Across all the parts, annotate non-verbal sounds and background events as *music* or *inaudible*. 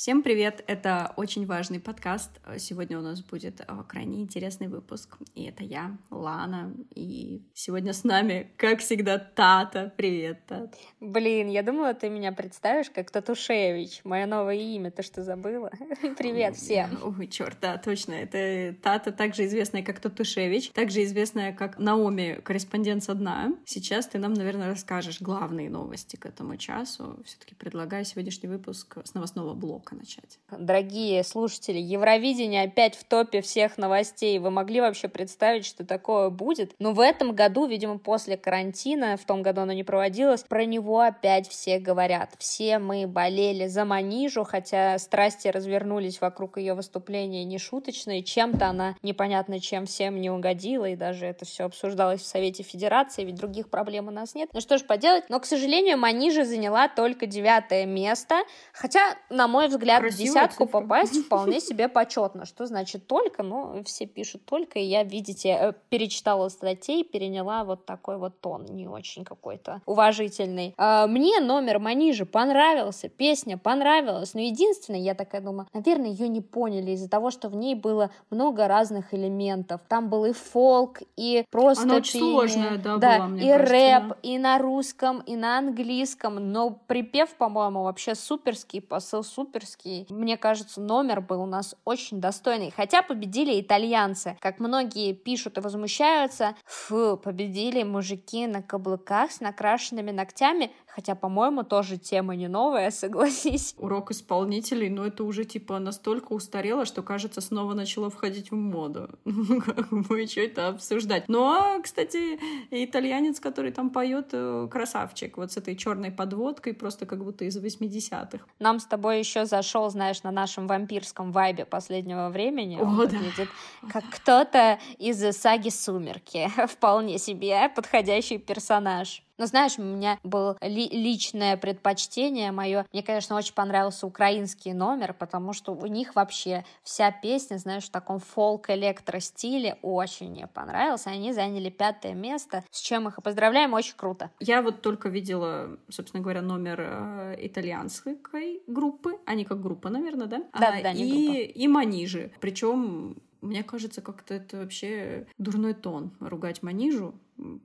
Всем привет! Это очень важный подкаст. Сегодня у нас будет э, крайне интересный выпуск. И это я, Лана. И сегодня с нами, как всегда, Тата. Привет, Тат. Блин, я думала, ты меня представишь как Татушевич. Мое новое имя, ты что забыла? *laughs* Привет всем! Ой, черт, да, точно. Это Тата, также известная как Татушевич, также известная как Наоми, корреспондент со дна. Сейчас ты нам, наверное, расскажешь главные новости к этому часу. Все-таки предлагаю сегодняшний выпуск с новостного блока блока начать. Дорогие слушатели, Евровидение опять в топе всех новостей. Вы могли вообще представить, что такое будет? Но в этом году, видимо, после карантина, в том году оно не проводилось, про него опять все говорят. Все мы болели за Манижу, хотя страсти развернулись вокруг ее выступления нешуточные. Чем-то она непонятно чем всем не угодила, и даже это все обсуждалось в Совете Федерации, ведь других проблем у нас нет. Ну что ж поделать, но, к сожалению, Манижа заняла только девятое место, хотя, на мой взгляд, взгляд, Красивая в десятку цифра. попасть *laughs* вполне себе почетно. Что значит только? Ну, все пишут только, и я, видите, э, перечитала статей, переняла вот такой вот тон, не очень какой-то уважительный. А, мне номер Манижи понравился, песня понравилась, но единственное, я такая думаю, наверное, ее не поняли из-за того, что в ней было много разных элементов. Там был и фолк, и просто Она очень пение, сложная, да, да была, мне и кажется, рэп, да. и на русском, и на английском, но припев, по-моему, вообще суперский, посыл суперский, чешский. Мне кажется, номер был у нас очень достойный. Хотя победили итальянцы. Как многие пишут и возмущаются, фу, победили мужики на каблуках с накрашенными ногтями. Хотя, по-моему, тоже тема не новая, *laughs* согласись. Урок исполнителей, но это уже типа настолько устарело, что, кажется, снова начало входить в моду. *laughs* Как бы что это обсуждать. Но, кстати, итальянец, который там поет, э, красавчик. Вот с этой черной подводкой, просто как будто из 80-х. Нам с тобой еще зашел, знаешь, на нашем вампирском вайбе последнего времени. О, Он да. выглядит как кто-то из саги «Сумерки». *laughs* Вполне себе подходящий персонаж. Но знаешь, у меня было ли личное предпочтение мое. Мне, конечно, очень понравился украинский номер, потому что у них вообще вся песня, знаешь, в таком фолк-электро-стиле очень мне понравился. Они заняли пятое место, с чем их и поздравляем, очень круто. Я вот только видела, собственно говоря, номер э, итальянской группы. Они как группа, наверное, да? Да, а, да, не и, группа. и Манижи. Причем мне кажется, как-то это вообще дурной тон ругать Манижу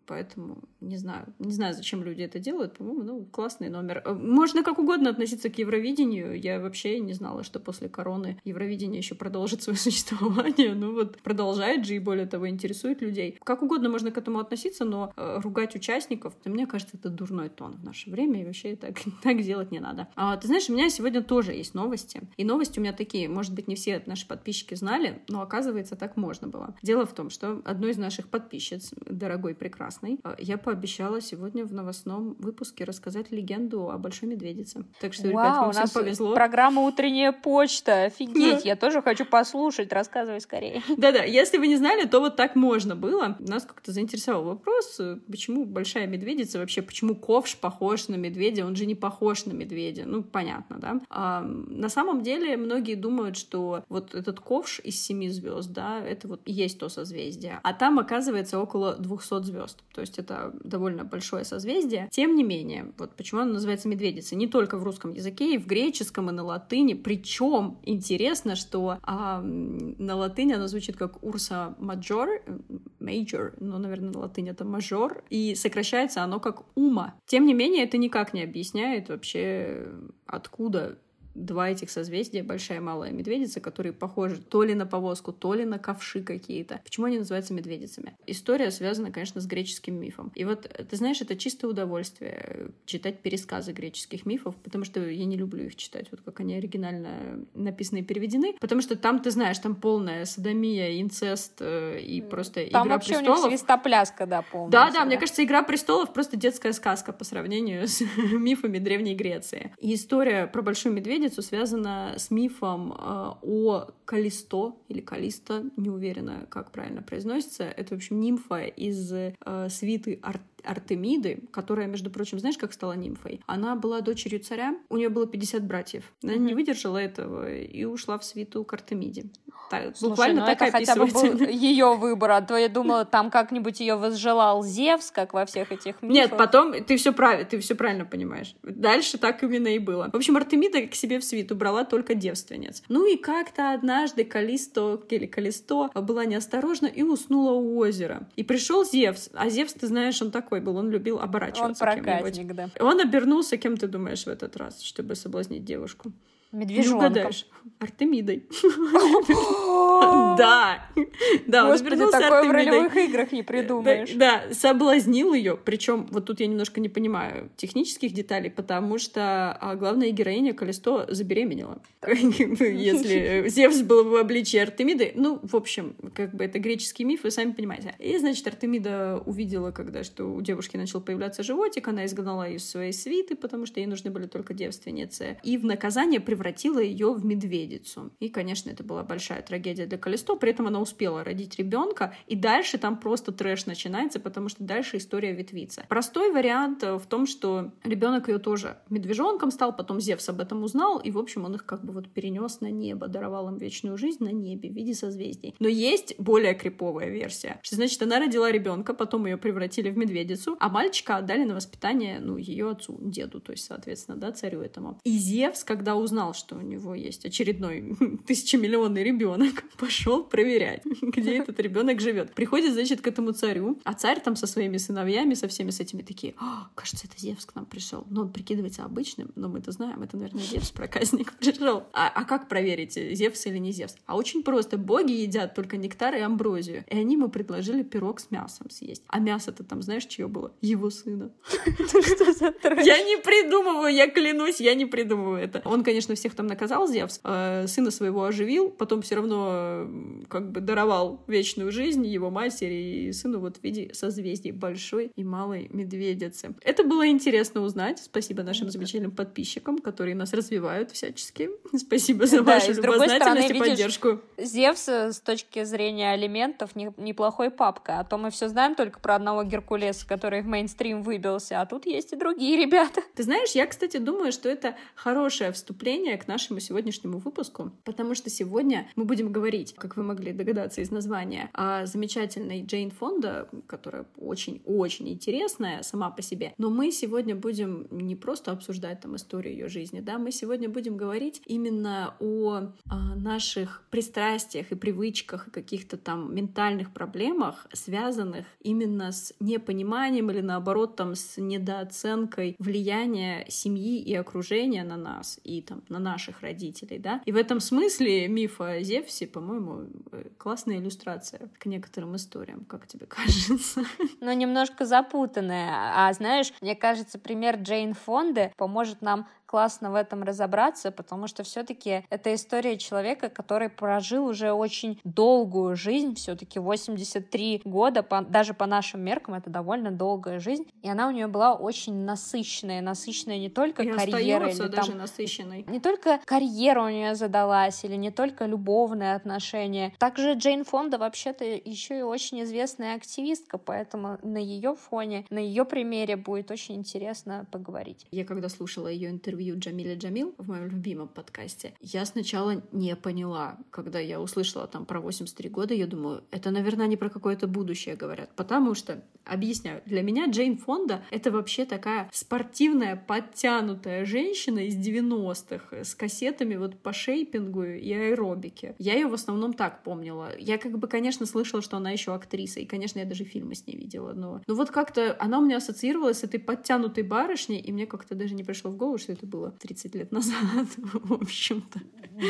Поэтому не знаю, не знаю, зачем люди это делают. По-моему, ну, классный номер. Э, можно как угодно относиться к Евровидению. Я вообще не знала, что после короны Евровидение еще продолжит свое *laughs* существование. Ну вот продолжает же и более того интересует людей. Как угодно можно к этому относиться, но э, ругать участников, мне кажется, это дурной тон в наше время, и вообще так, *laughs* так делать не надо. А, ты знаешь, у меня сегодня тоже есть новости. И новости у меня такие, может быть, не все наши подписчики знали, но оказывается, так можно было. Дело в том, что одной из наших подписчиц, дорогой прекрасной, э, я пообещала сегодня в новостном выпуске рассказать легенду о Большой Медведице. Так что, Вау, ребят, вам всем повезло. программа «Утренняя почта». Офигеть, я тоже хочу послушать. Рассказывай скорее. *laughs* Да-да, если вы не знали, то вот так можно было. Нас как-то заинтересовал вопрос, э, почему Большая Медведица, вообще почему ковш похож на медведя, он же не похож на медведя. Ну, понятно, да? А, на самом деле, многие думают, что вот этот ковш из семи звезд, да, это вот и есть то созвездие. А там, оказывается, около 200 звезд звезд. То есть это довольно большое созвездие. Тем не менее, вот почему оно называется медведица? Не только в русском языке, и в греческом, и на латыни. Причем интересно, что а, на латыни оно звучит как Урса Маджор, Major, но, наверное, на латыни это мажор, и сокращается оно как ума. Тем не менее, это никак не объясняет вообще, откуда два этих созвездия, большая и малая медведица, которые похожи то ли на повозку, то ли на ковши какие-то. Почему они называются медведицами? История связана, конечно, с греческим мифом. И вот, ты знаешь, это чистое удовольствие читать пересказы греческих мифов, потому что я не люблю их читать, вот как они оригинально написаны и переведены, потому что там, ты знаешь, там полная садомия, инцест э, и просто там Игра вообще престолов. у них свистопляска, да, полная. Да, да, мне кажется, Игра престолов просто детская сказка по сравнению с *laughs* мифами Древней Греции. И история про Большую Медведицу медведицу связано с мифом э, о Калисто или Калиста, не уверена, как правильно произносится. Это, в общем, нимфа из э, свиты Ар Артемиды, которая, между прочим, знаешь, как стала нимфой? Она была дочерью царя, у нее было 50 братьев. Она mm-hmm. не выдержала этого и ушла в свиту к Артемиде. Так, Слушай, буквально ну так это хотя бы был ее выбор, а то я думала, там как-нибудь ее возжелал Зевс, как во всех этих мифах. Нет, потом ты все правильно, ты все правильно понимаешь. Дальше так именно и было. В общем, Артемида к себе в свиту брала только девственниц. Ну и как-то однажды Калисто или Калисто была неосторожна и уснула у озера. И пришел Зевс. А Зевс, ты знаешь, он такой был, он любил оборачиваться. Он проказник, да. Он обернулся, кем ты думаешь в этот раз, чтобы соблазнить девушку? Медвежонком. Не угадаешь. Артемидой. *laughs* Да. Да, он вернулся такое в ролевых играх не придумаешь. Да, соблазнил ее. Причем вот тут я немножко не понимаю технических деталей, потому что а, главная героиня Калисто забеременела. *laughs* Если *laughs* Зевс был в обличии Артемиды. Ну, в общем, как бы это греческий миф, вы сами понимаете. И, значит, Артемида увидела, когда что у девушки начал появляться животик, она изгнала ее из своей свиты, потому что ей нужны были только девственницы. И в наказание превратила ее в медведицу. И, конечно, это была большая трагедия для Калисто, при этом она успела родить ребенка, и дальше там просто трэш начинается, потому что дальше история ветвится. Простой вариант э, в том, что ребенок ее тоже медвежонком стал, потом Зевс об этом узнал, и, в общем, он их как бы вот перенес на небо, даровал им вечную жизнь на небе в виде созвездий. Но есть более криповая версия, значит, она родила ребенка, потом ее превратили в медведицу, а мальчика отдали на воспитание, ну, ее отцу, деду, то есть, соответственно, да, царю этому. И Зевс, когда узнал, что у него есть очередной *laughs* тысячемиллионный ребенок, *laughs* пошел проверять, *laughs* где этот ребенок живет. Приходит, значит, к этому царю, а царь там со своими сыновьями, со всеми с этими такие, кажется, это Зевс к нам пришел. Но он прикидывается обычным, но мы-то знаем, это, наверное, Зевс проказник пришел. А, а как проверить, Зевс или не Зевс? А очень просто. Боги едят только нектар и амброзию. И они ему предложили пирог с мясом съесть. А мясо-то там, знаешь, чье было? Его сына. Я не придумываю, я клянусь, я не придумываю это. Он, конечно, всех там наказал, Зевс, э, сына своего оживил, потом все равно как бы даровал вечную жизнь его матери и сыну вот в виде созвездий большой и малой медведицы. Это было интересно узнать. Спасибо нашим замечательным подписчикам, которые нас развивают всячески. *laughs* Спасибо за да, вашу любознательность и поддержку. Зевс э, с точки зрения алиментов не, неплохой папка, а то мы все знаем только про одного Геркулеса, который в мейнстрим выбился, а тут есть и другие ребята. Ты знаешь, я, кстати, думаю, что это хорошее вступление к нашему сегодняшнему выпуску, потому что сегодня мы будем говорить, как вы могли догадаться из названия, о замечательной Джейн Фонда, которая очень-очень интересная сама по себе. Но мы сегодня будем не просто обсуждать там историю ее жизни, да, мы сегодня будем говорить именно о, о наших пристрастиях и привычках и каких-то там ментальных проблемах, связанных именно с непониманием или наоборот там с недооценкой влияния семьи и окружения на нас и там на наших родителей, да. И в этом смысле миф о Зевсе, по-моему, э, классная иллюстрация к некоторым историям, как тебе *laughs* кажется? Ну, немножко запутанная. А знаешь, мне кажется, пример Джейн Фонды поможет нам классно в этом разобраться, потому что все-таки это история человека, который прожил уже очень долгую жизнь, все-таки 83 года, по, даже по нашим меркам это довольно долгая жизнь, и она у нее была очень насыщенная, насыщенная не только и карьерой, или даже там, насыщенной. не только карьера у нее задалась, или не только любовные отношения. Также Джейн Фонда вообще-то еще и очень известная активистка, поэтому на ее фоне, на ее примере будет очень интересно поговорить. Я когда слушала ее интервью интервью Джамиля Джамил в моем любимом подкасте, я сначала не поняла, когда я услышала там про 83 года, я думаю, это, наверное, не про какое-то будущее говорят, потому что, объясняю, для меня Джейн Фонда — это вообще такая спортивная, подтянутая женщина из 90-х с кассетами вот по шейпингу и аэробике. Я ее в основном так помнила. Я как бы, конечно, слышала, что она еще актриса, и, конечно, я даже фильмы с ней видела, но, но вот как-то она у меня ассоциировалась с этой подтянутой барышней, и мне как-то даже не пришло в голову, что это это было 30 лет назад, *laughs* в общем-то.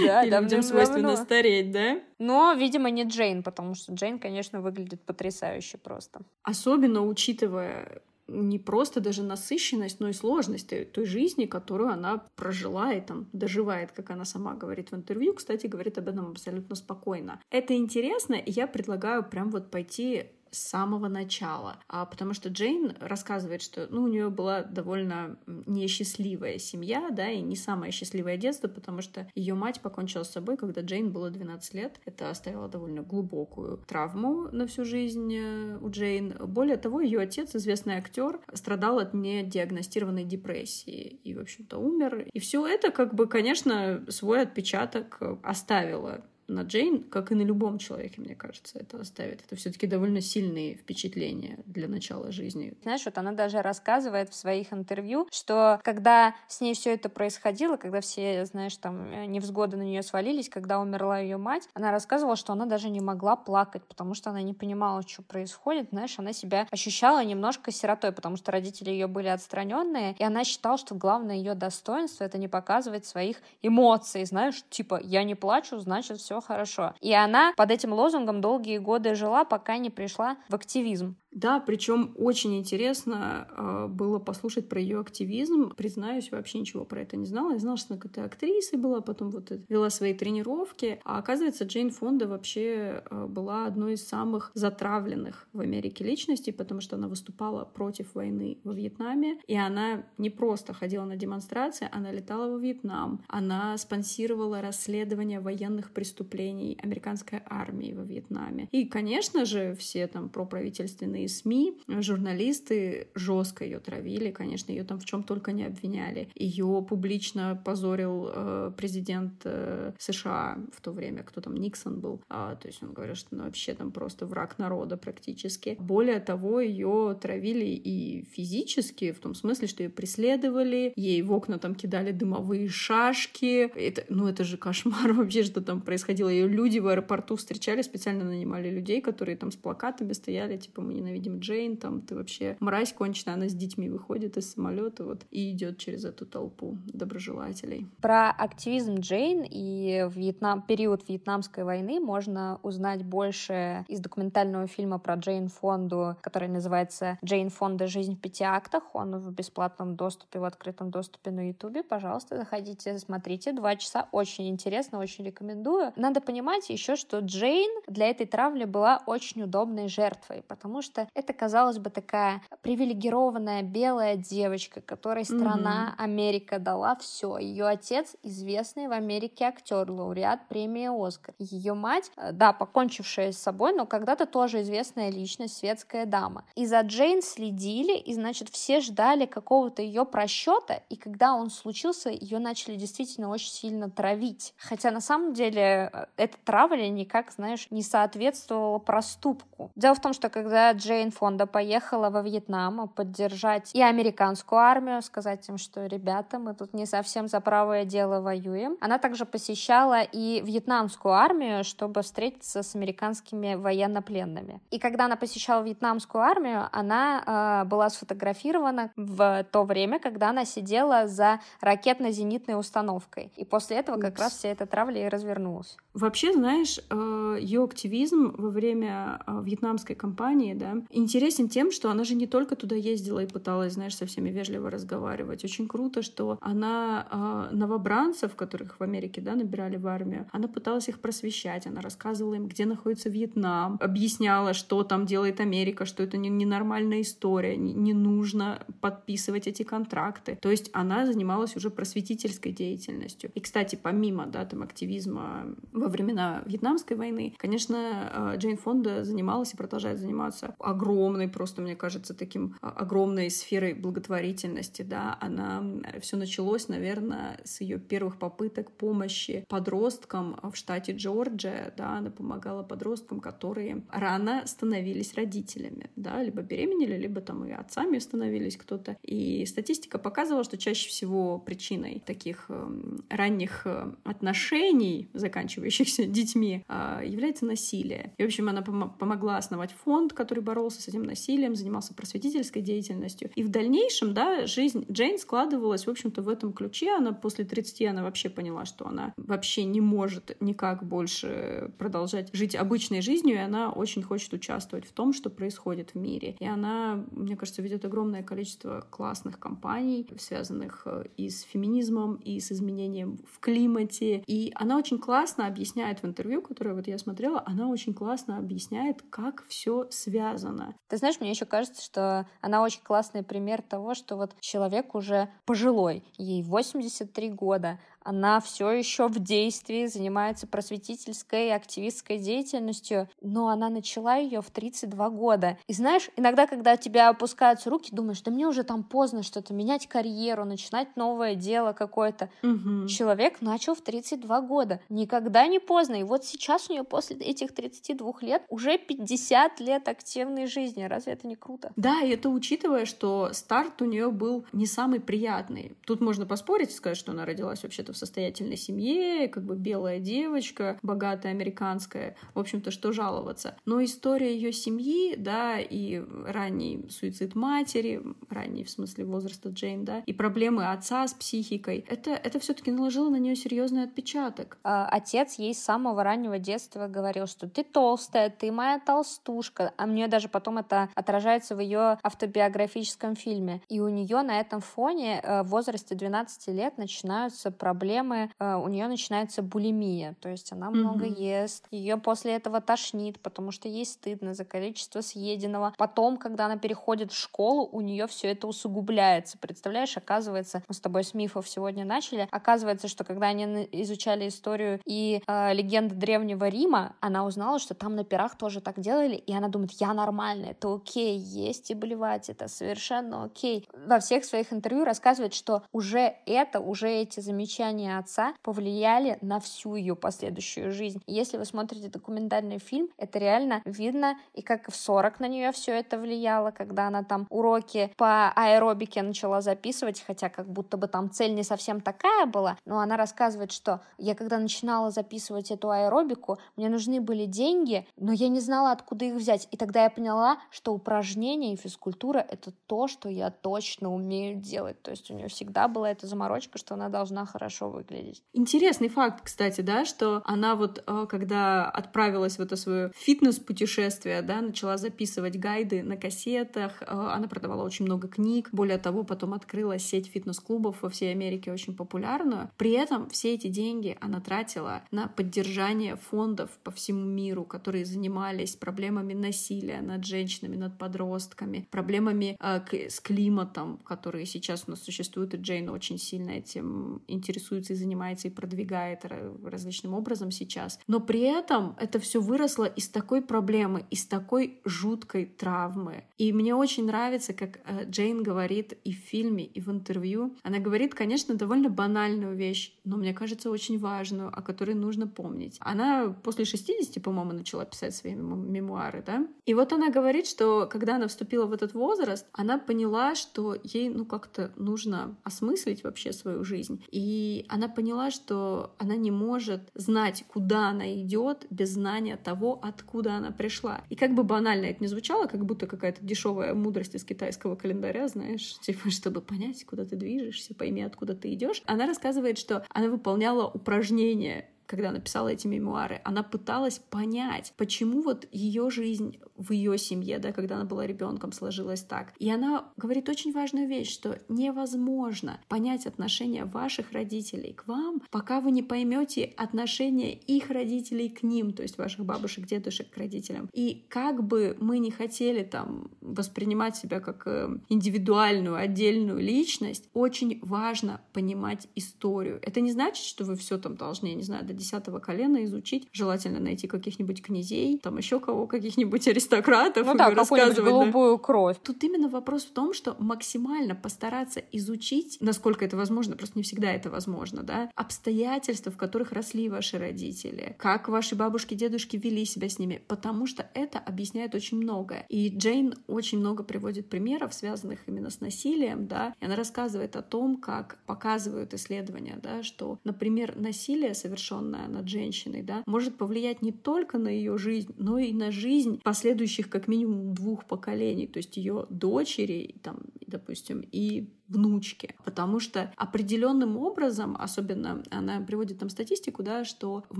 Да, И людям свойственно стареть, да? Но, видимо, не Джейн, потому что Джейн, конечно, выглядит потрясающе просто. Особенно учитывая не просто даже насыщенность, но и сложность той, той жизни, которую она прожила и там доживает, как она сама говорит в интервью. Кстати, говорит об этом абсолютно спокойно. Это интересно, и я предлагаю прям вот пойти с самого начала. А потому что Джейн рассказывает, что ну, у нее была довольно несчастливая семья, да, и не самое счастливое детство, потому что ее мать покончила с собой, когда Джейн было 12 лет. Это оставило довольно глубокую травму на всю жизнь э, у Джейн. Более того, ее отец, известный актер, страдал от недиагностированной депрессии и, в общем-то, умер. И все это, как бы, конечно, свой отпечаток оставило на Джейн, как и на любом человеке, мне кажется, это оставит. Это все-таки довольно сильные впечатления для начала жизни. Знаешь, вот она даже рассказывает в своих интервью, что когда с ней все это происходило, когда все, знаешь, там э, невзгоды на нее свалились, когда умерла ее мать, она рассказывала, что она даже не могла плакать, потому что она не понимала, что происходит. Знаешь, она себя ощущала немножко сиротой, потому что родители ее были отстраненные, и она считала, что главное ее достоинство это не показывать своих эмоций, знаешь, типа я не плачу, значит все все хорошо. И она под этим лозунгом долгие годы жила, пока не пришла в активизм. Да, причем очень интересно э, было послушать про ее активизм. Признаюсь, вообще ничего про это не знала. Я знала, что она какая-то актрисой была, потом вот вела свои тренировки. А оказывается, Джейн Фонда вообще э, была одной из самых затравленных в Америке личностей, потому что она выступала против войны во Вьетнаме. И она не просто ходила на демонстрации, она летала во Вьетнам. Она спонсировала расследование военных преступлений американской армии во Вьетнаме. И, конечно же, все там проправительственные СМИ, журналисты жестко ее травили, конечно, ее там в чем только не обвиняли. Ее публично позорил э, президент э, США в то время, кто там Никсон был. А, то есть он говорил, что она вообще там просто враг народа практически. Более того, ее травили и физически, в том смысле, что ее преследовали, ей в окна там кидали дымовые шашки. Это, ну, это же кошмар *laughs* вообще, что там происходило. Ее люди в аэропорту встречали, специально нанимали людей, которые там с плакатами стояли, типа, мы ненавидим видим Джейн, там ты вообще мразь конченая, она с детьми выходит из самолета вот и идет через эту толпу доброжелателей. Про активизм Джейн и Вьетнам, период Вьетнамской войны можно узнать больше из документального фильма про Джейн Фонду, который называется «Джейн Фонда. Жизнь в пяти актах». Он в бесплатном доступе, в открытом доступе на Ютубе. Пожалуйста, заходите, смотрите. Два часа. Очень интересно, очень рекомендую. Надо понимать еще, что Джейн для этой травли была очень удобной жертвой, потому что это, казалось бы, такая привилегированная белая девочка, которой страна mm-hmm. Америка дала все. Ее отец известный в Америке актер, лауреат премии Оскар. Ее мать, э, да, покончившая с собой, но когда-то тоже известная личность, светская дама. И за Джейн следили, и, значит, все ждали какого-то ее просчета, и когда он случился, ее начали действительно очень сильно травить. Хотя на самом деле э, эта травля никак, знаешь, не соответствовала проступку. Дело в том, что когда Джейн Фонда поехала во Вьетнам поддержать и американскую армию, сказать им, что, ребята, мы тут не совсем за правое дело воюем. Она также посещала и вьетнамскую армию, чтобы встретиться с американскими военнопленными. И когда она посещала вьетнамскую армию, она э, была сфотографирована в то время, когда она сидела за ракетно-зенитной установкой. И после этого как раз вся эта травля и развернулась. Вообще, знаешь, э, ее активизм во время э, вьетнамской кампании, да, интересен тем, что она же не только туда ездила и пыталась, знаешь, со всеми вежливо разговаривать. Очень круто, что она э, новобранцев, которых в Америке, да, набирали в армию, она пыталась их просвещать, она рассказывала им, где находится Вьетнам, объясняла, что там делает Америка, что это ненормальная история, не, не нужно подписывать эти контракты. То есть она занималась уже просветительской деятельностью. И, кстати, помимо, да, там, активизма во времена Вьетнамской войны, конечно, э, Джейн Фонда занималась и продолжает заниматься огромной, просто, мне кажется, таким а, огромной сферой благотворительности, да, она все началось, наверное, с ее первых попыток помощи подросткам в штате Джорджия, да, она помогала подросткам, которые рано становились родителями, да, либо беременели, либо там и отцами становились кто-то. И статистика показывала, что чаще всего причиной таких эм, ранних э, отношений, заканчивающихся детьми, а, является насилие. И, в общем, она помогла основать фонд, который боролся с этим насилием, занимался просветительской деятельностью. И в дальнейшем, да, жизнь Джейн складывалась, в общем-то, в этом ключе. Она после 30 она вообще поняла, что она вообще не может никак больше продолжать жить обычной жизнью, и она очень хочет участвовать в том, что происходит в мире. И она, мне кажется, ведет огромное количество классных кампаний, связанных э, и с феминизмом, и с изменением в климате. И она очень классно объясняет в интервью, которое вот я смотрела, она очень классно объясняет, как все связано показано. Ты знаешь, мне еще кажется, что она очень классный пример того, что вот человек уже пожилой, ей 83 года, она все еще в действии, занимается просветительской и активистской деятельностью, но она начала ее в 32 года. И знаешь, иногда, когда у тебя опускаются руки, думаешь, да мне уже там поздно что-то менять карьеру, начинать новое дело какое-то. Угу. Человек начал в 32 года. Никогда не поздно. И вот сейчас у нее после этих 32 лет уже 50 лет активной жизни. Разве это не круто? Да, и это учитывая, что старт у нее был не самый приятный. Тут можно поспорить и сказать, что она родилась вообще-то в состоятельной семье, как бы белая девочка, богатая американская, в общем-то, что жаловаться. Но история ее семьи, да, и ранний суицид матери, ранний в смысле возраста Джейн, да, и проблемы отца с психикой, это, это все-таки наложило на нее серьезный отпечаток. А, отец ей с самого раннего детства говорил, что ты толстая, ты моя толстушка, а мне даже потом это отражается в ее автобиографическом фильме. И у нее на этом фоне э, в возрасте 12 лет начинаются проблемы проблемы, э, у нее начинается булимия, то есть она много mm-hmm. ест, ее после этого тошнит, потому что ей стыдно за количество съеденного. Потом, когда она переходит в школу, у нее все это усугубляется. Представляешь, оказывается, мы с тобой с мифов сегодня начали, оказывается, что когда они изучали историю и э, легенды древнего Рима, она узнала, что там на пирах тоже так делали, и она думает, я нормальная, это окей, есть и блевать, это совершенно окей. Во всех своих интервью рассказывает, что уже это, уже эти замечания воспоминания отца повлияли на всю ее последующую жизнь. Если вы смотрите документальный фильм, это реально видно, и как в 40 на нее все это влияло, когда она там уроки по аэробике начала записывать, хотя как будто бы там цель не совсем такая была, но она рассказывает, что я когда начинала записывать эту аэробику, мне нужны были деньги, но я не знала, откуда их взять. И тогда я поняла, что упражнения и физкультура — это то, что я точно умею делать. То есть у нее всегда была эта заморочка, что она должна хорошо хорошо выглядеть. Интересный факт, кстати, да, что она вот, э, когда отправилась в это свое фитнес-путешествие, да, начала записывать гайды на кассетах, э, она продавала очень много книг, более того, потом открыла сеть фитнес-клубов во всей Америке очень популярную. При этом все эти деньги она тратила на поддержание фондов по всему миру, которые занимались проблемами насилия над женщинами, над подростками, проблемами э, с климатом, которые сейчас у нас существуют, и Джейн очень сильно этим интересуется интересуется и занимается и продвигает различным образом сейчас. Но при этом это все выросло из такой проблемы, из такой жуткой травмы. И мне очень нравится, как э, Джейн говорит и в фильме, и в интервью. Она говорит, конечно, довольно банальную вещь, но мне кажется, очень важную, о которой нужно помнить. Она после 60, по-моему, начала писать свои мемуары, да? И вот она говорит, что когда она вступила в этот возраст, она поняла, что ей, ну, как-то нужно осмыслить вообще свою жизнь. И она поняла, что она не может знать, куда она идет без знания того, откуда она пришла. И как бы банально это ни звучало, как будто какая-то дешевая мудрость из китайского календаря, знаешь, *laughs* типа, чтобы понять, куда ты движешься, пойми, откуда ты идешь. Она рассказывает, что она выполняла упражнения когда написала эти мемуары, она пыталась понять, почему вот ее жизнь в ее семье, да, когда она была ребенком, сложилась так. И она говорит очень важную вещь, что невозможно понять отношения ваших родителей к вам, пока вы не поймете отношения их родителей к ним, то есть ваших бабушек, дедушек к родителям. И как бы мы не хотели там воспринимать себя как э, индивидуальную, отдельную личность, очень важно понимать историю. Это не значит, что вы все там должны, я не знаю, десятого колена изучить. Желательно найти каких-нибудь князей, там еще кого, каких-нибудь аристократов. Ну да, какую-нибудь голубую да. кровь. Тут именно вопрос в том, что максимально постараться изучить, насколько это возможно, просто не всегда это возможно, да, обстоятельства, в которых росли ваши родители, как ваши бабушки, дедушки вели себя с ними, потому что это объясняет очень многое. И Джейн очень много приводит примеров, связанных именно с насилием, да, и она рассказывает о том, как показывают исследования, да, что, например, насилие, совершенное совершенная над женщиной, да, может повлиять не только на ее жизнь, но и на жизнь последующих как минимум двух поколений, то есть ее дочери, там, допустим, и внучки, потому что определенным образом, особенно она приводит там статистику, да, что в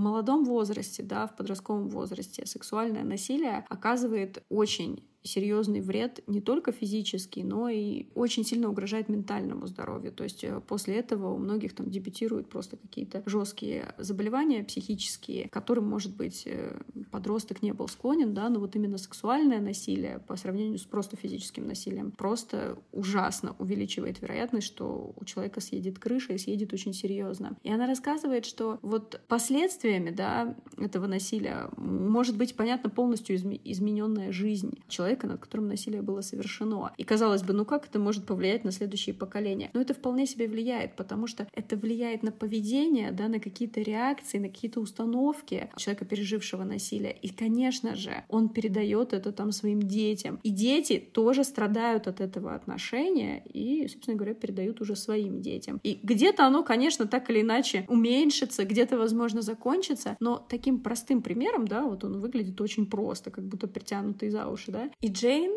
молодом возрасте, да, в подростковом возрасте сексуальное насилие оказывает очень серьезный вред не только физический, но и очень сильно угрожает ментальному здоровью. То есть э, после этого у многих там дебютируют просто какие-то жесткие заболевания психические, к которым, может быть, э, подросток не был склонен, да, но вот именно сексуальное насилие по сравнению с просто физическим насилием просто ужасно увеличивает вероятность, что у человека съедет крыша и съедет очень серьезно. И она рассказывает, что вот последствиями, да, этого насилия может быть, понятно, полностью изме- измененная жизнь человека, над которым насилие было совершено. И казалось бы, ну как это может повлиять на следующие поколения? Но это вполне себе влияет, потому что это влияет на поведение, да, на какие-то реакции, на какие-то установки человека, пережившего насилие. И, конечно же, он передает это там своим детям. И дети тоже страдают от этого отношения и, собственно говоря, передают уже своим детям. И где-то оно, конечно, так или иначе уменьшится, где-то, возможно, закончится, но таким простым примером, да, вот он выглядит очень просто, как будто притянутый за уши, да. И Джейн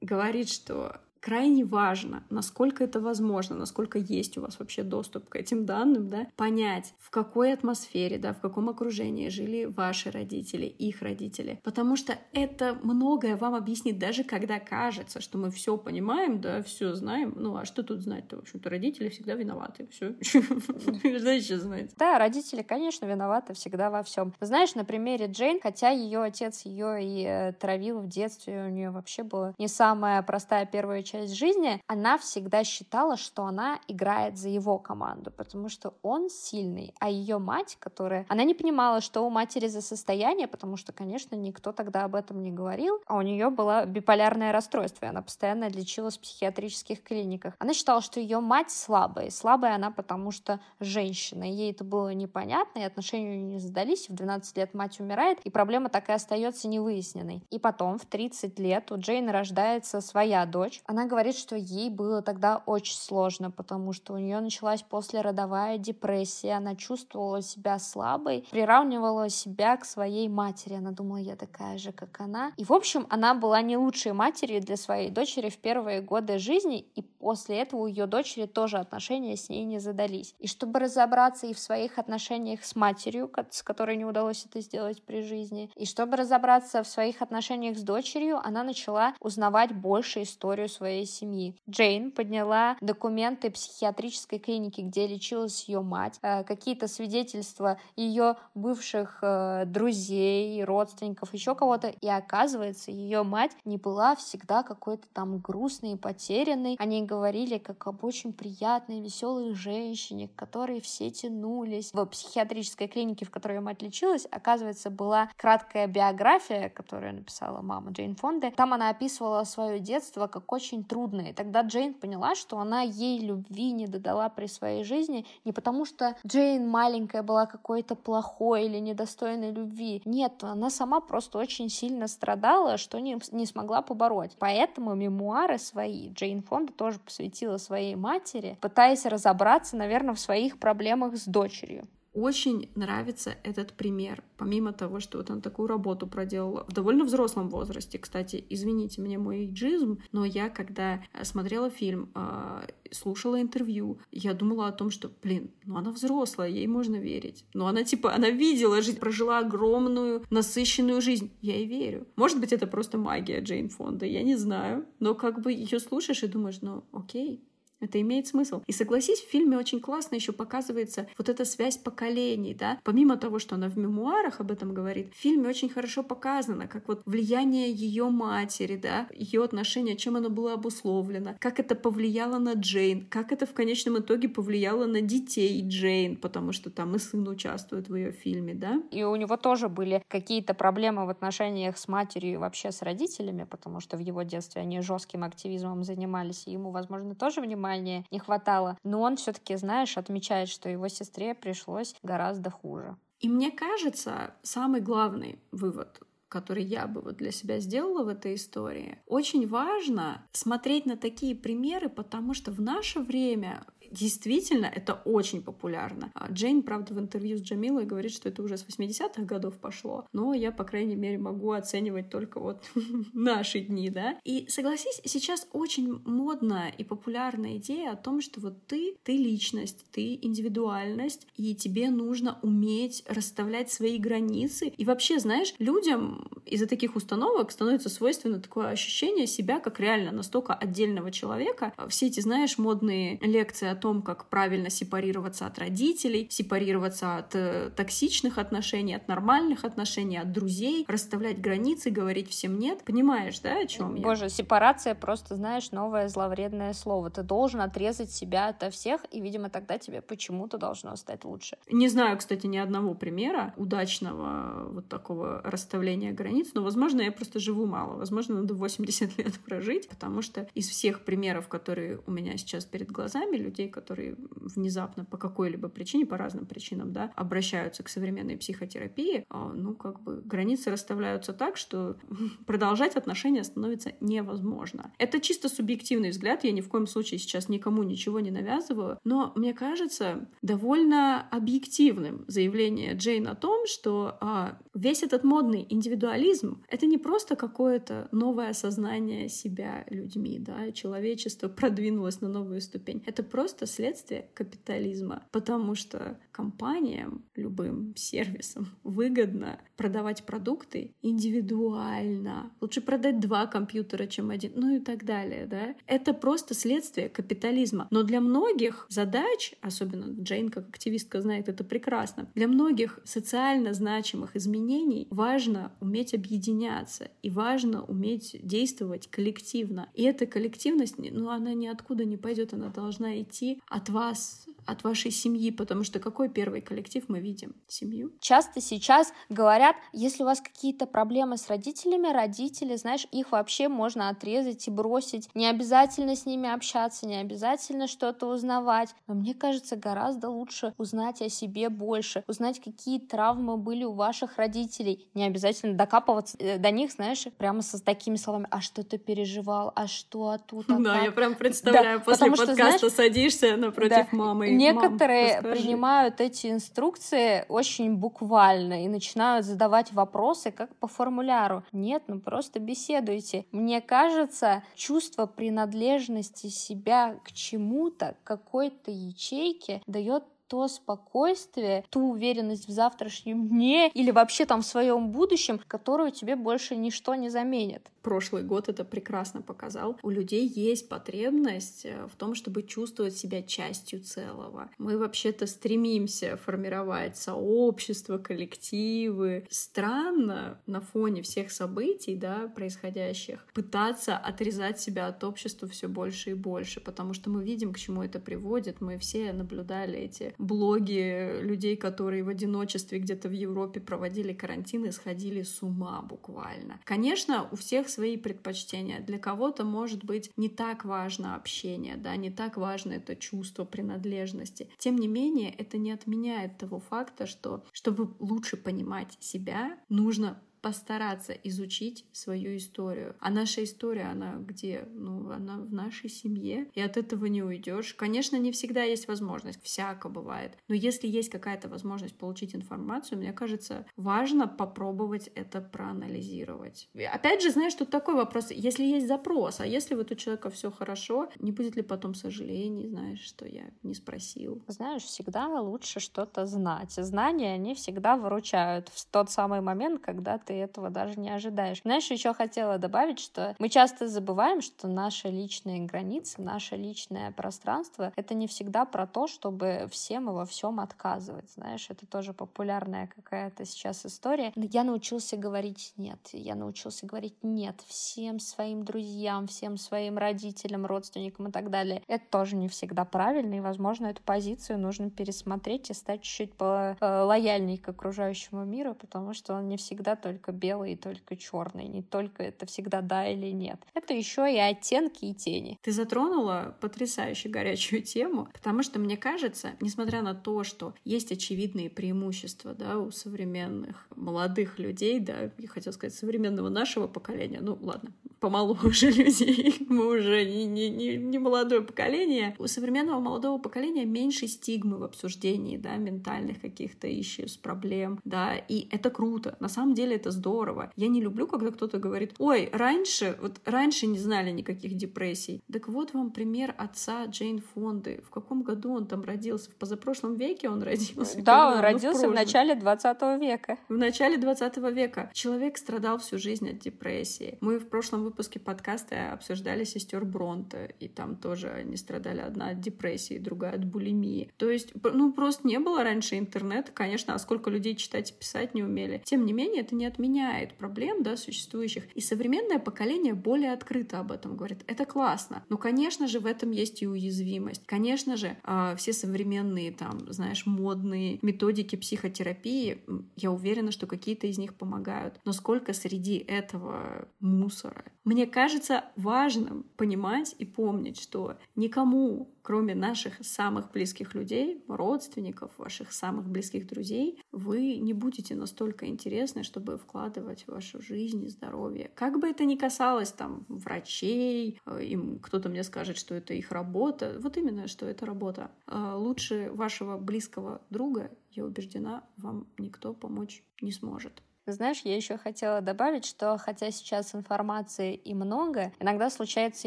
говорит, что крайне важно, насколько это возможно, насколько есть у вас вообще доступ к этим данным, да, понять, в какой атмосфере, да, в каком окружении жили ваши родители, их родители. Потому что это многое вам объяснит, даже когда кажется, что мы все понимаем, да, все знаем. Ну, а что тут знать-то? В общем-то, родители всегда виноваты. Все. *laughs* Что еще знать? Да, родители, конечно, виноваты всегда во всем. Знаешь, на примере Джейн, хотя ее отец ее и э, травил в детстве, у нее вообще была не самая простая первая часть часть жизни, она всегда считала, что она играет за его команду, потому что он сильный, а ее мать, которая... Она не понимала, что у матери за состояние, потому что, конечно, никто тогда об этом не говорил, а у нее было биполярное расстройство, и она постоянно лечилась в психиатрических клиниках. Она считала, что ее мать слабая, слабая она потому что женщина, ей это было непонятно, и отношения не задались, в 12 лет мать умирает, и проблема так и остается невыясненной. И потом, в 30 лет, у Джейн рождается своя дочь, она говорит, что ей было тогда очень сложно, потому что у нее началась послеродовая депрессия, она чувствовала себя слабой, приравнивала себя к своей матери. Она думала, я такая же, как она. И, в общем, она была не лучшей матерью для своей дочери в первые годы жизни, и после этого у ее дочери тоже отношения с ней не задались. И чтобы разобраться и в своих отношениях с матерью, с которой не удалось это сделать при жизни, и чтобы разобраться в своих отношениях с дочерью, она начала узнавать больше историю своей своей семьи. Джейн подняла документы психиатрической клиники, где лечилась ее мать, э, какие-то свидетельства ее бывших э, друзей, родственников, еще кого-то, и оказывается, ее мать не была всегда какой-то там грустной и потерянной. Они говорили как об очень приятной, веселой женщине, к которой все тянулись. В психиатрической клинике, в которой ее мать лечилась, оказывается, была краткая биография, которую написала мама Джейн Фонде. Там она описывала свое детство как очень трудно. И тогда Джейн поняла, что она ей любви не додала при своей жизни не потому, что Джейн маленькая была какой-то плохой или недостойной любви. Нет, она сама просто очень сильно страдала, что не, не смогла побороть. Поэтому мемуары свои Джейн Фонда тоже посвятила своей матери, пытаясь разобраться, наверное, в своих проблемах с дочерью очень нравится этот пример. Помимо того, что вот она такую работу проделала в довольно взрослом возрасте. Кстати, извините мне мой эйджизм, но я, когда э, смотрела фильм, а, слушала интервью, я думала о том, что, блин, ну она взрослая, ей можно верить. Но она типа, она видела жизнь, прожила огромную, насыщенную жизнь. Я ей верю. Может быть, это просто магия Джейн Фонда, я не знаю. Но как бы ее слушаешь и думаешь, ну окей, это имеет смысл. И согласись, в фильме очень классно еще показывается вот эта связь поколений, да. Помимо того, что она в мемуарах об этом говорит, в фильме очень хорошо показано, как вот влияние ее матери, да, ее отношение, чем оно было обусловлено, как это повлияло на Джейн, как это в конечном итоге повлияло на детей Джейн, потому что там и сын участвует в ее фильме, да. И у него тоже были какие-то проблемы в отношениях с матерью и вообще с родителями, потому что в его детстве они жестким активизмом занимались, и ему, возможно, тоже внимание внимания не хватало. Но он все-таки, знаешь, отмечает, что его сестре пришлось гораздо хуже. И мне кажется, самый главный вывод который я бы вот для себя сделала в этой истории. Очень важно смотреть на такие примеры, потому что в наше время действительно это очень популярно. А Джейн, правда, в интервью с Джамилой говорит, что это уже с 80-х годов пошло, но я, по крайней мере, могу оценивать только вот *laughs* наши дни, да. И согласись, сейчас очень модная и популярная идея о том, что вот ты, ты личность, ты индивидуальность, и тебе нужно уметь расставлять свои границы. И вообще, знаешь, людям из-за таких установок становится свойственно такое ощущение себя как реально настолько отдельного человека. Все эти, знаешь, модные лекции о том, как правильно сепарироваться от родителей, сепарироваться от э, токсичных отношений, от нормальных отношений, от друзей, расставлять границы, говорить всем нет. Понимаешь, да, о чем я? Боже, сепарация просто, знаешь, новое зловредное слово. Ты должен отрезать себя ото всех, и, видимо, тогда тебе почему-то должно стать лучше. Не знаю, кстати, ни одного примера удачного вот такого расставления границ, но, возможно, я просто живу мало. Возможно, надо 80 *laughs* лет прожить, потому что из всех примеров, которые у меня сейчас перед глазами, людей, которые внезапно по какой-либо причине, по разным причинам, да, обращаются к современной психотерапии, а, ну, как бы границы расставляются так, что *laughs* продолжать отношения становится невозможно. Это чисто субъективный взгляд, я ни в коем случае сейчас никому ничего не навязываю, но мне кажется довольно объективным заявление Джейн о том, что а, весь этот модный индивидуализм — это не просто какое-то новое осознание себя людьми, да, человечество продвинулось на новую ступень. Это просто следствие капитализма, потому что компаниям, любым сервисам выгодно продавать продукты индивидуально. Лучше продать два компьютера, чем один, ну и так далее, да. Это просто следствие капитализма. Но для многих задач, особенно Джейн как активистка знает это прекрасно, для многих социально значимых изменений важно уметь объединяться и важно уметь действовать коллективно. И эта коллективность, ну, она ниоткуда не пойдет, она должна идти от вас, от вашей семьи, потому что какой первый коллектив мы видим? Семью. Часто сейчас говорят, если у вас какие-то проблемы с родителями, родители, знаешь, их вообще можно отрезать и бросить. Не обязательно с ними общаться, не обязательно что-то узнавать. Но мне кажется, гораздо лучше узнать о себе больше, узнать, какие травмы были у ваших родителей. Не обязательно докапываться э, до них, знаешь, прямо со такими словами, а что ты переживал, а что, а тут, а Да, как? я прям представляю, да, после подкаста что, знаешь, садишься напротив да, мамы Некоторые Мам, принимают эти инструкции очень буквально и начинают задавать вопросы как по формуляру. Нет, ну просто беседуйте. Мне кажется, чувство принадлежности себя к чему-то, какой-то ячейке дает то спокойствие, ту уверенность в завтрашнем дне или вообще там в своем будущем, которую тебе больше ничто не заменит. Прошлый год это прекрасно показал. У людей есть потребность э, в том, чтобы чувствовать себя частью целого. Мы вообще-то стремимся формировать сообщество, коллективы. Странно на фоне всех событий, да, происходящих, пытаться отрезать себя от общества все больше и больше, потому что мы видим, к чему это приводит. Мы все наблюдали эти блоги людей, которые в одиночестве где-то в Европе проводили карантин и сходили с ума буквально. Конечно, у всех свои предпочтения. Для кого-то, может быть, не так важно общение, да, не так важно это чувство принадлежности. Тем не менее, это не отменяет того факта, что чтобы лучше понимать себя, нужно постараться изучить свою историю. А наша история, она где? Ну, она в нашей семье, и от этого не уйдешь. Конечно, не всегда есть возможность, всяко бывает. Но если есть какая-то возможность получить информацию, мне кажется, важно попробовать это проанализировать. И опять же, знаешь, тут такой вопрос. Если есть запрос, а если вот у человека все хорошо, не будет ли потом сожалений, знаешь, что я не спросил? Знаешь, всегда лучше что-то знать. Знания, они всегда выручают в тот самый момент, когда ты этого даже не ожидаешь. Знаешь, еще хотела добавить, что мы часто забываем, что наши личные границы, наше личное пространство — это не всегда про то, чтобы всем и во всем отказывать. Знаешь, это тоже популярная какая-то сейчас история. Я научился говорить «нет». Я научился говорить «нет» всем своим друзьям, всем своим родителям, родственникам и так далее. Это тоже не всегда правильно, и, возможно, эту позицию нужно пересмотреть и стать чуть-чуть лояльней к окружающему миру, потому что он не всегда только только белый и только черный, не только это всегда да или нет. Это еще и оттенки и тени. Ты затронула потрясающе горячую тему, потому что мне кажется, несмотря на то, что есть очевидные преимущества да, у современных молодых людей, да, я хотела сказать современного нашего поколения, ну ладно, помоложе *laughs* людей, мы уже не, не, не, не молодое поколение. У современного молодого поколения меньше стигмы в обсуждении, да, ментальных каких-то issues, проблем, да, и это круто. На самом деле это здорово. Я не люблю, когда кто-то говорит, ой, раньше, вот раньше не знали никаких депрессий. Так вот вам пример отца Джейн Фонды. В каком году он там родился? В позапрошлом веке он родился? Да, он ну, родился в, в начале 20 века. В начале 20 века. Человек страдал всю жизнь от депрессии. Мы в прошлом выпуске подкаста обсуждали сестер Бронта, и там тоже они страдали одна от депрессии, другая от булимии. То есть, ну, просто не было раньше интернета, конечно, а сколько людей читать и писать не умели. Тем не менее, это не отменяет проблем, да, существующих. И современное поколение более открыто об этом говорит. Это классно. Но, конечно же, в этом есть и уязвимость. Конечно же, а, все современные, там, знаешь, модные методики психотерапии, я уверена, что какие-то из них помогают. Но сколько среди этого мусора? Мне кажется важным понимать и помнить, что никому кроме наших самых близких людей, родственников, ваших самых близких друзей, вы не будете настолько интересны, чтобы вкладывать в вашу жизнь и здоровье. Как бы это ни касалось там врачей, э, им кто-то мне скажет, что это их работа. Вот именно, что это работа. Э, лучше вашего близкого друга, я убеждена, вам никто помочь не сможет. Знаешь, я еще хотела добавить, что хотя сейчас информации и много, иногда случается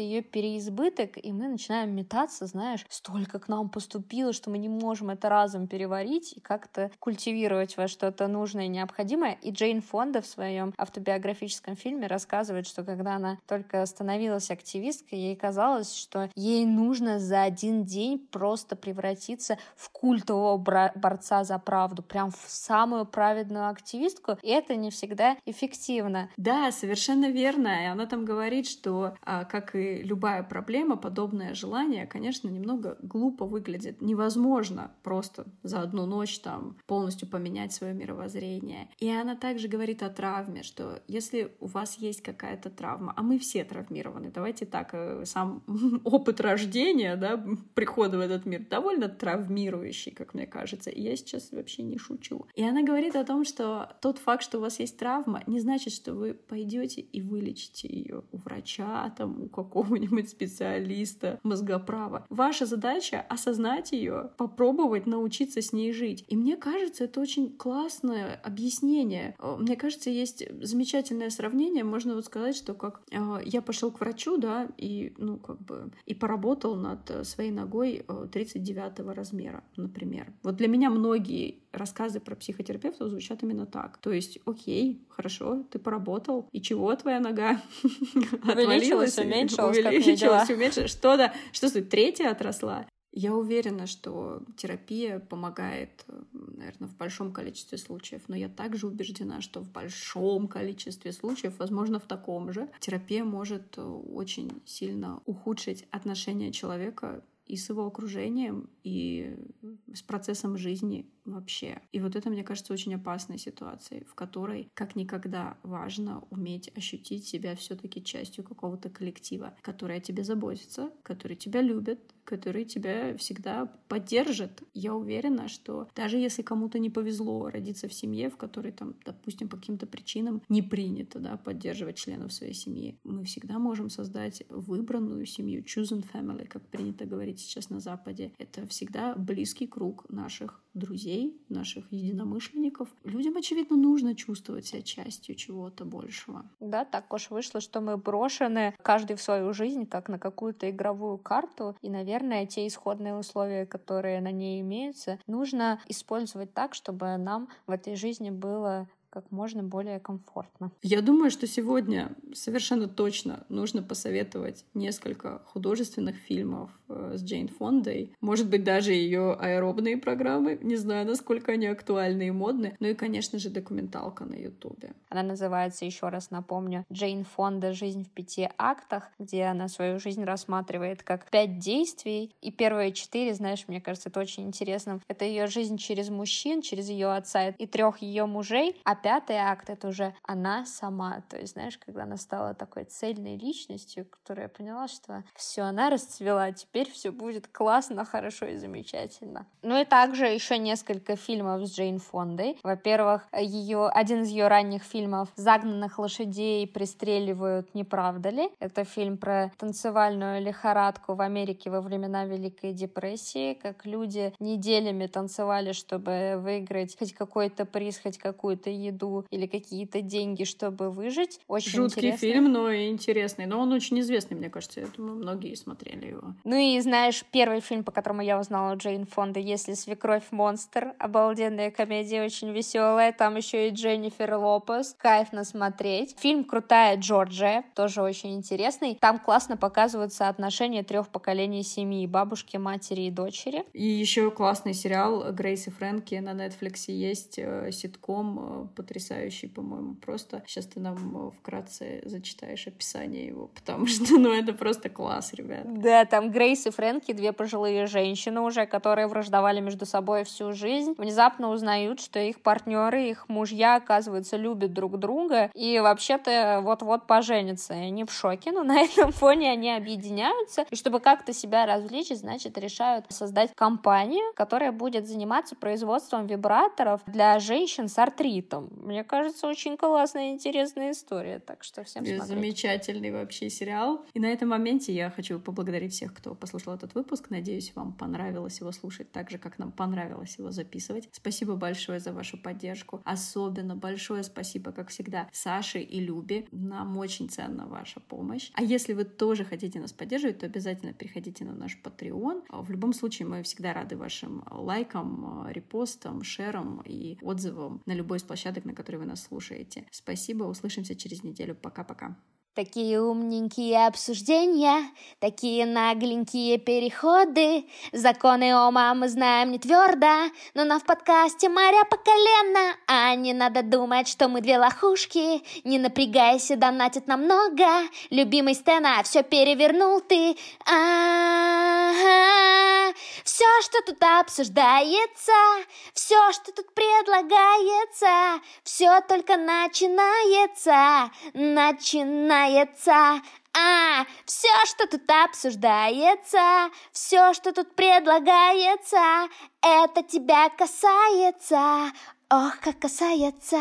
ее переизбыток, и мы начинаем метаться, знаешь, столько к нам поступило, что мы не можем это разом переварить и как-то культивировать во что-то нужное и необходимое. И Джейн Фонда в своем автобиографическом фильме рассказывает, что когда она только становилась активисткой, ей казалось, что ей нужно за один день просто превратиться в культового борца за правду, прям в самую праведную активистку. И это это не всегда эффективно. Да, совершенно верно. И она там говорит, что, а, как и любая проблема, подобное желание, конечно, немного глупо выглядит. Невозможно просто за одну ночь там полностью поменять свое мировоззрение. И она также говорит о травме, что если у вас есть какая-то травма, а мы все травмированы, давайте так, э, сам *laughs* опыт рождения, да, прихода в этот мир довольно травмирующий, как мне кажется. И я сейчас вообще не шучу. И она говорит о том, что тот факт, что у вас есть травма, не значит, что вы пойдете и вылечите ее у врача, там, у какого-нибудь специалиста мозгоправа. Ваша задача осознать ее, попробовать научиться с ней жить. И мне кажется, это очень классное объяснение. Э, мне кажется, есть замечательное сравнение. Можно вот сказать, что как э, я пошел к врачу, да, и, ну, как бы, и поработал над э, своей ногой 39 размера, например. Вот для меня многие рассказы про психотерапевтов звучат именно так. То есть, окей, хорошо, ты поработал, и чего твоя нога *laughs* Увеличилась, уменьшилась, увеличилась, уменьшилась, что-то, что третья отросла. Я уверена, что терапия помогает, наверное, в большом количестве случаев, но я также убеждена, что в большом количестве случаев, возможно, в таком же, терапия может очень сильно ухудшить отношения человека и с его окружением, и с процессом жизни вообще. И вот это, мне кажется, очень опасной ситуацией, в которой как никогда важно уметь ощутить себя все таки частью какого-то коллектива, который о тебе заботится, который тебя любит, который тебя всегда поддержит. Я уверена, что даже если кому-то не повезло родиться в семье, в которой там, допустим, по каким-то причинам не принято да, поддерживать членов своей семьи, мы всегда можем создать выбранную семью, chosen family, как принято говорить сейчас на Западе. Это всегда близкий круг наших друзей, наших единомышленников. Людям, очевидно, нужно чувствовать себя частью чего-то большего. Да, так уж вышло, что мы брошены каждый в свою жизнь, как на какую-то игровую карту, и, наверное, те исходные условия, которые на ней имеются, нужно использовать так, чтобы нам в этой жизни было как можно более комфортно. Я думаю, что сегодня совершенно точно нужно посоветовать несколько художественных фильмов с Джейн Фондой. Может быть, даже ее аэробные программы. Не знаю, насколько они актуальны и модны. Ну и, конечно же, документалка на Ютубе. Она называется, еще раз напомню, Джейн Фонда «Жизнь в пяти актах», где она свою жизнь рассматривает как пять действий. И первые четыре, знаешь, мне кажется, это очень интересно. Это ее жизнь через мужчин, через ее отца и трех ее мужей. А пятый акт — это уже она сама. То есть, знаешь, когда она стала такой цельной личностью, которая поняла, что все, она расцвела, теперь все будет классно, хорошо и замечательно. Ну и также еще несколько фильмов с Джейн Фондой. Во-первых, ее, один из ее ранних фильмов «Загнанных лошадей пристреливают, не правда ли?» Это фильм про танцевальную лихорадку в Америке во времена Великой депрессии, как люди неделями танцевали, чтобы выиграть хоть какой-то приз, хоть какую-то еду или какие-то деньги, чтобы выжить. Очень Жуткий интересно. фильм, но и интересный. Но он очень известный, мне кажется. Я думаю, многие смотрели его. Ну и знаешь, первый фильм, по которому я узнала Джейн Фонда, «Если свекровь монстр», обалденная комедия, очень веселая. Там еще и Дженнифер Лопес. Кайф на смотреть. Фильм «Крутая Джорджия», тоже очень интересный. Там классно показываются отношения трех поколений семьи, бабушки, матери и дочери. И еще классный сериал «Грейс и Фрэнки» на Netflix есть. э, Ситком э, потрясающий, по-моему. Просто сейчас ты нам э, вкратце зачитаешь описание его, *laughs* потому что, ну, это просто класс, ребят. Да, там Грейс и Фрэнки, две пожилые женщины уже, которые враждовали между собой всю жизнь, внезапно узнают, что их партнеры, их мужья, оказывается, любят друг друга и вообще-то вот-вот поженятся. И они в шоке, но *laughs* на этом фоне они объединяются, и чтобы как-то себя развлечь, значит, решают создать компанию, которая будет заниматься производством вибраторов для женщин с артритом. Мне кажется, очень классная и интересная история, так что всем смотреть. Замечательный вообще сериал. И на этом моменте я хочу поблагодарить всех, кто послушал этот выпуск. Надеюсь, вам понравилось его слушать так же, как нам понравилось его записывать. Спасибо большое за вашу поддержку. Особенно большое спасибо, как всегда, Саше и Любе. Нам очень ценна ваша помощь. А если вы тоже хотите нас поддерживать, то обязательно переходите на наш Patreon. В любом случае, мы всегда рады вашим лайкам, репостам, шерам и отзывам на любой из площадок, на которой вы нас слушаете. Спасибо, услышимся через неделю. Пока-пока. Такие умненькие обсуждения, такие нагленькие переходы. Законы Ома мы знаем не твердо, но на в подкасте моря по колено. А не надо думать, что мы две лохушки. Не напрягайся, донатит намного. Любимый Стена, все перевернул ты. А-а-а. Все, что тут обсуждается, все, что тут предлагается, все только начинается, начинается. А, все, что тут обсуждается, все, что тут предлагается, это тебя касается. Ох, как касается.